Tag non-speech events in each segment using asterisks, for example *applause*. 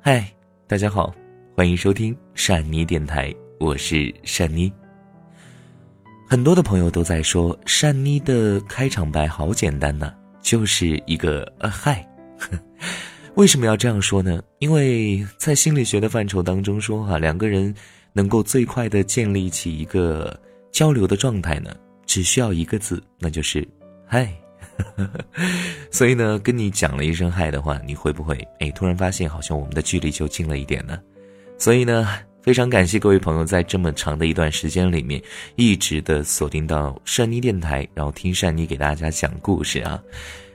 嗨，大家好，欢迎收听善妮电台，我是善妮。很多的朋友都在说善妮的开场白好简单呢，就是一个呃嗨。*laughs* 为什么要这样说呢？因为在心理学的范畴当中说哈，两个人能够最快的建立起一个交流的状态呢，只需要一个字，那就是嗨。*laughs* 所以呢，跟你讲了一声嗨的话，你会不会哎突然发现好像我们的距离就近了一点呢？所以呢，非常感谢各位朋友在这么长的一段时间里面一直的锁定到善妮电台，然后听善妮给大家讲故事啊。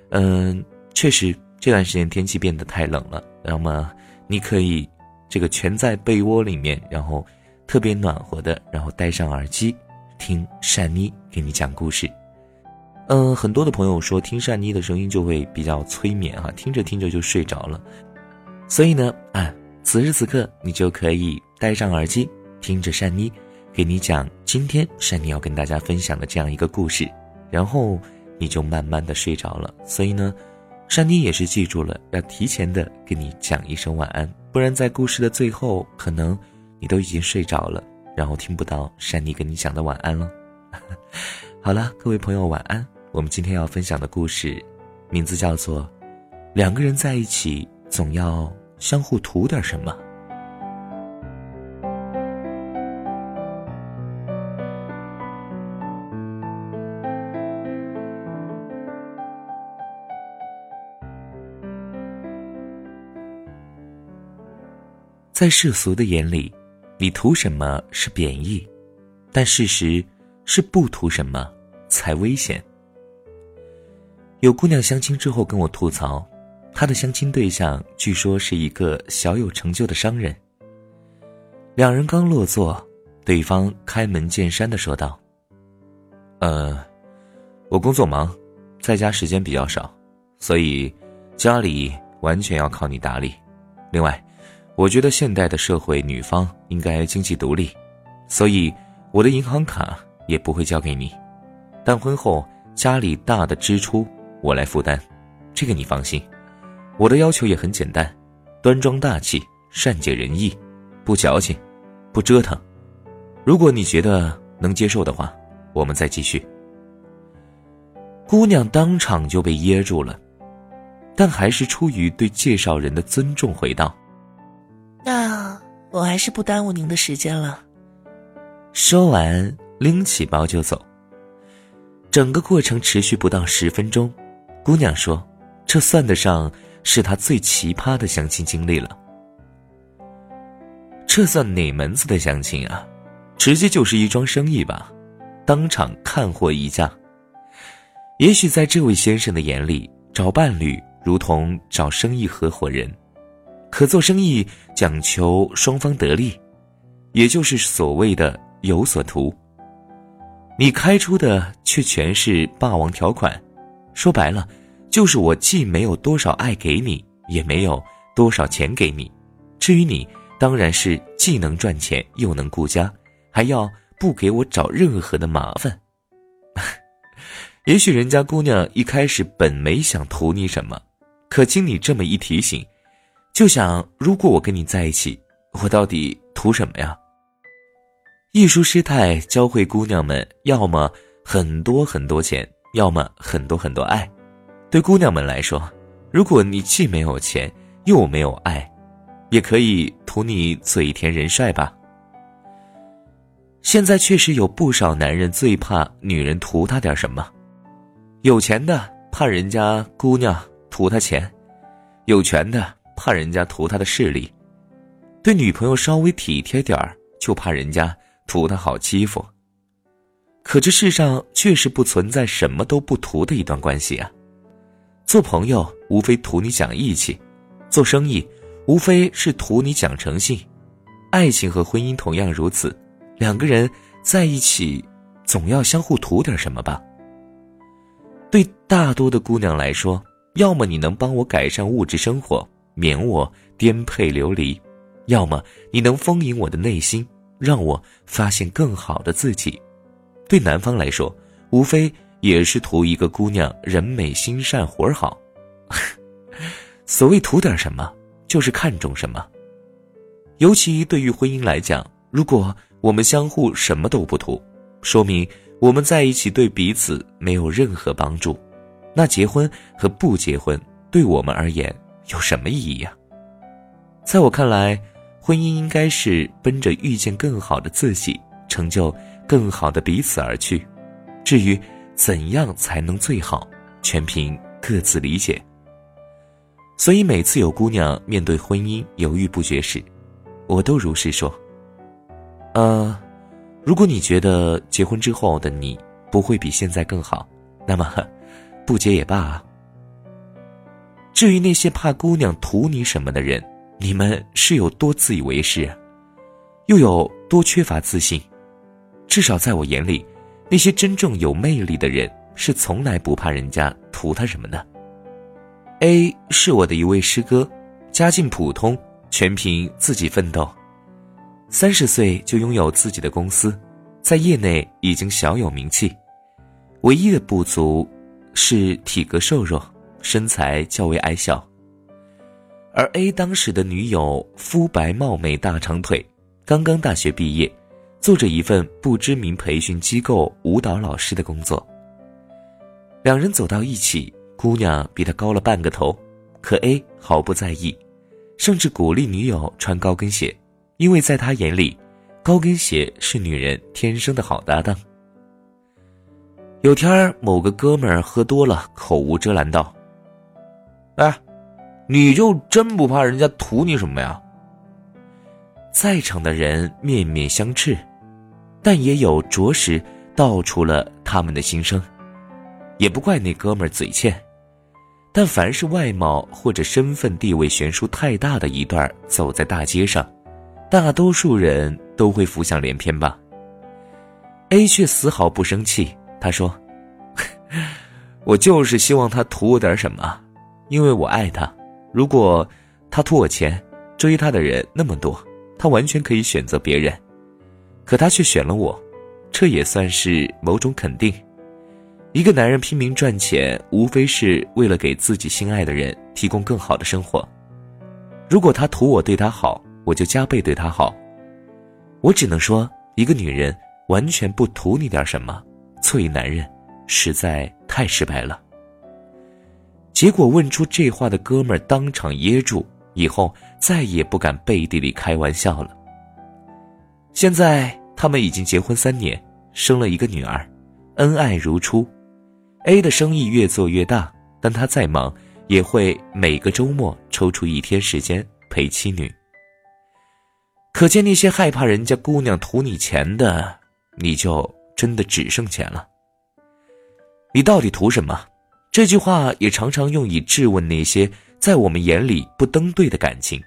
嗯，确实这段时间天气变得太冷了，那么你可以这个蜷在被窝里面，然后特别暖和的，然后戴上耳机听善妮给你讲故事。嗯，很多的朋友说听善妮的声音就会比较催眠哈，听着听着就睡着了。所以呢，啊，此时此刻你就可以戴上耳机，听着善妮给你讲今天善妮要跟大家分享的这样一个故事，然后你就慢慢的睡着了。所以呢，善妮也是记住了要提前的跟你讲一声晚安，不然在故事的最后，可能你都已经睡着了，然后听不到善妮跟你讲的晚安了。好了，各位朋友晚安。我们今天要分享的故事，名字叫做《两个人在一起总要相互图点什么》。在世俗的眼里，你图什么是贬义，但事实是不图什么才危险。有姑娘相亲之后跟我吐槽，她的相亲对象据说是一个小有成就的商人。两人刚落座，对方开门见山的说道：“呃，我工作忙，在家时间比较少，所以家里完全要靠你打理。另外，我觉得现代的社会女方应该经济独立，所以我的银行卡也不会交给你。但婚后家里大的支出。”我来负担，这个你放心。我的要求也很简单，端庄大气，善解人意，不矫情，不折腾。如果你觉得能接受的话，我们再继续。姑娘当场就被噎住了，但还是出于对介绍人的尊重，回道：“那我还是不耽误您的时间了。”说完，拎起包就走。整个过程持续不到十分钟。姑娘说：“这算得上是她最奇葩的相亲经历了。这算哪门子的相亲啊？直接就是一桩生意吧，当场看货议价。也许在这位先生的眼里，找伴侣如同找生意合伙人，可做生意讲求双方得利，也就是所谓的有所图。你开出的却全是霸王条款。”说白了，就是我既没有多少爱给你，也没有多少钱给你。至于你，当然是既能赚钱又能顾家，还要不给我找任何的麻烦。*laughs* 也许人家姑娘一开始本没想图你什么，可经你这么一提醒，就想：如果我跟你在一起，我到底图什么呀？一书师太教会姑娘们，要么很多很多钱。要么很多很多爱，对姑娘们来说，如果你既没有钱又没有爱，也可以图你嘴甜人帅吧。现在确实有不少男人最怕女人图他点什么，有钱的怕人家姑娘图他钱，有权的怕人家图他的势力，对女朋友稍微体贴点儿就怕人家图他好欺负。可这世上确实不存在什么都不图的一段关系啊！做朋友无非图你讲义气，做生意无非是图你讲诚信，爱情和婚姻同样如此。两个人在一起，总要相互图点什么吧？对大多的姑娘来说，要么你能帮我改善物质生活，免我颠沛流离；要么你能丰盈我的内心，让我发现更好的自己。对男方来说，无非也是图一个姑娘人美心善活儿好。*laughs* 所谓图点什么，就是看重什么，尤其对于婚姻来讲，如果我们相互什么都不图，说明我们在一起对彼此没有任何帮助。那结婚和不结婚对我们而言有什么意义呀？在我看来，婚姻应该是奔着遇见更好的自己，成就更好的彼此而去。至于怎样才能最好，全凭各自理解。所以每次有姑娘面对婚姻犹豫不决时，我都如实说：“呃，如果你觉得结婚之后的你不会比现在更好，那么 *laughs* 不结也罢啊。至于那些怕姑娘图你什么的人，你们是有多自以为是，又有多缺乏自信？至少在我眼里，那些真正有魅力的人是从来不怕人家图他什么的。A 是我的一位师哥，家境普通。”全凭自己奋斗，三十岁就拥有自己的公司，在业内已经小有名气。唯一的不足是体格瘦弱，身材较为矮小。而 A 当时的女友肤白貌美大长腿，刚刚大学毕业，做着一份不知名培训机构舞蹈老师的工作。两人走到一起，姑娘比他高了半个头，可 A 毫不在意。甚至鼓励女友穿高跟鞋，因为在他眼里，高跟鞋是女人天生的好搭档。有天儿某个哥们儿喝多了，口无遮拦道：“哎，你就真不怕人家图你什么呀？”在场的人面面相觑，但也有着实道出了他们的心声。也不怪那哥们儿嘴欠。但凡是外貌或者身份地位悬殊太大的一段走在大街上，大多数人都会浮想联翩吧。A 却丝毫不生气，他说：“ *laughs* 我就是希望他图我点什么，因为我爱他。如果他图我钱，追他的人那么多，他完全可以选择别人，可他却选了我，这也算是某种肯定。”一个男人拼命赚钱，无非是为了给自己心爱的人提供更好的生活。如果他图我对他好，我就加倍对他好。我只能说，一个女人完全不图你点什么，作为男人，实在太失败了。结果问出这话的哥们儿当场噎住，以后再也不敢背地里开玩笑了。现在他们已经结婚三年，生了一个女儿，恩爱如初。A 的生意越做越大，但他再忙也会每个周末抽出一天时间陪妻女。可见那些害怕人家姑娘图你钱的，你就真的只剩钱了。你到底图什么？这句话也常常用以质问那些在我们眼里不登对的感情，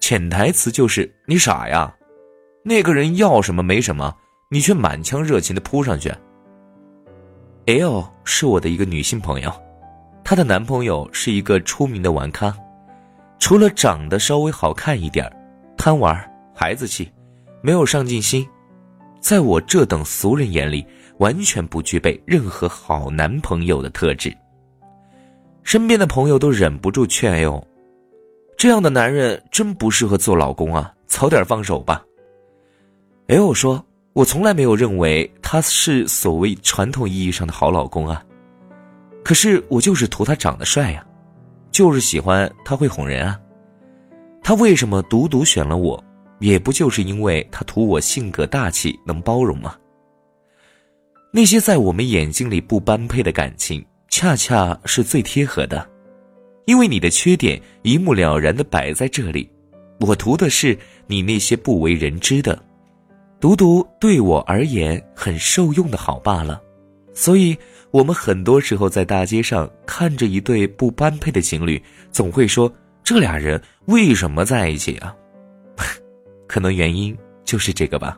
潜台词就是你傻呀，那个人要什么没什么，你却满腔热情的扑上去。L 是我的一个女性朋友，她的男朋友是一个出名的玩咖，除了长得稍微好看一点贪玩、孩子气，没有上进心，在我这等俗人眼里，完全不具备任何好男朋友的特质。身边的朋友都忍不住劝 L：“ 这样的男人真不适合做老公啊，早点放手吧。”L 说。我从来没有认为他是所谓传统意义上的好老公啊，可是我就是图他长得帅呀，就是喜欢他会哄人啊。他为什么独独选了我，也不就是因为他图我性格大气能包容吗？那些在我们眼睛里不般配的感情，恰恰是最贴合的，因为你的缺点一目了然的摆在这里，我图的是你那些不为人知的。独独对我而言很受用的好罢了，所以我们很多时候在大街上看着一对不般配的情侣，总会说这俩人为什么在一起啊？*laughs* 可能原因就是这个吧。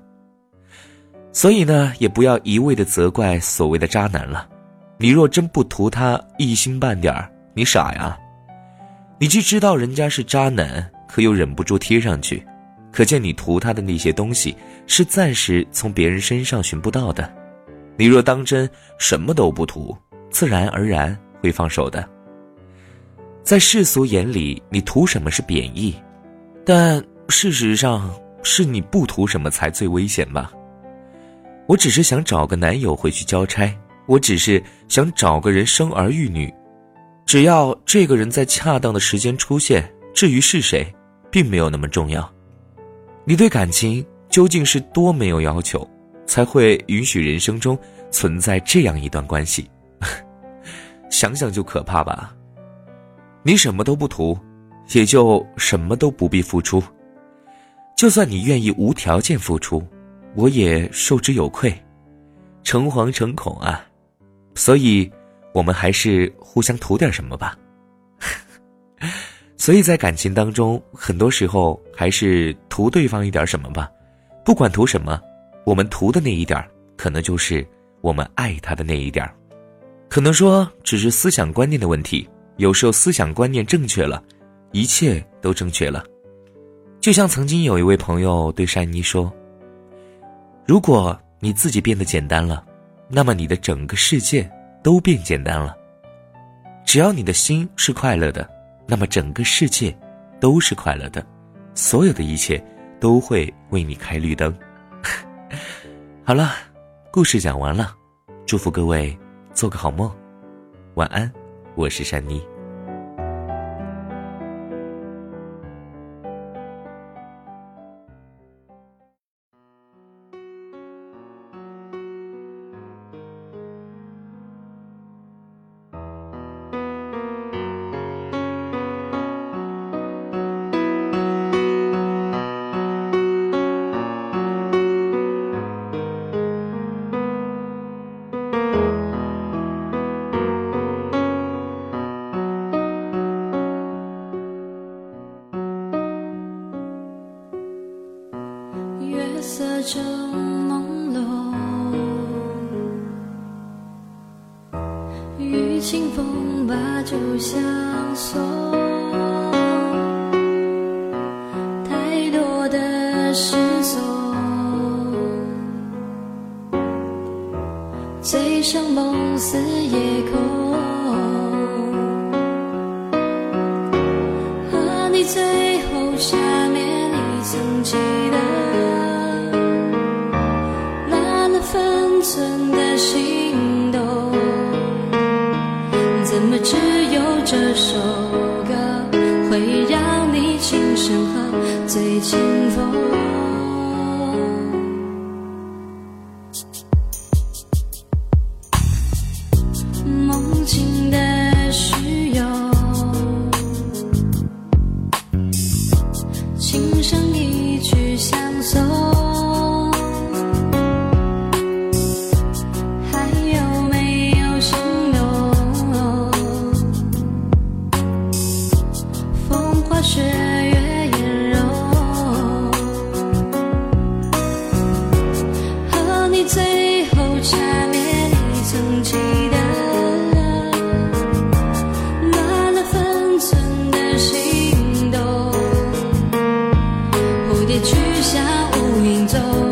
所以呢，也不要一味的责怪所谓的渣男了。你若真不图他一星半点儿，你傻呀？你既知道人家是渣男，可又忍不住贴上去。可见你图他的那些东西是暂时从别人身上寻不到的，你若当真什么都不图，自然而然会放手的。在世俗眼里，你图什么是贬义，但事实上是你不图什么才最危险吧？我只是想找个男友回去交差，我只是想找个人生儿育女，只要这个人在恰当的时间出现，至于是谁，并没有那么重要。你对感情究竟是多没有要求，才会允许人生中存在这样一段关系？*laughs* 想想就可怕吧。你什么都不图，也就什么都不必付出。就算你愿意无条件付出。我也受之有愧，诚惶诚恐啊，所以，我们还是互相图点什么吧。*laughs* 所以在感情当中，很多时候还是图对方一点什么吧，不管图什么，我们图的那一点可能就是我们爱他的那一点可能说只是思想观念的问题，有时候思想观念正确了，一切都正确了。就像曾经有一位朋友对珊妮说。如果你自己变得简单了，那么你的整个世界都变简单了。只要你的心是快乐的，那么整个世界都是快乐的，所有的一切都会为你开绿灯。*laughs* 好了，故事讲完了，祝福各位做个好梦，晚安，我是珊妮。正朦胧，雨清风把酒相送，太多的失踪，醉生梦死夜空，和你最后下面你曾记得。寸的心动，怎么只有这首歌会让你轻声和醉清风？月色正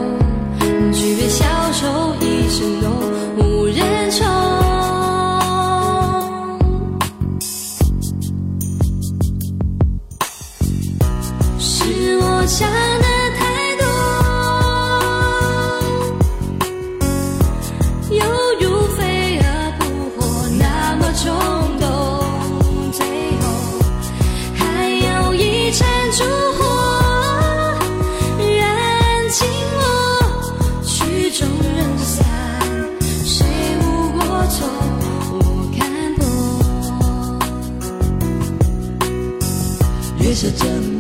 朦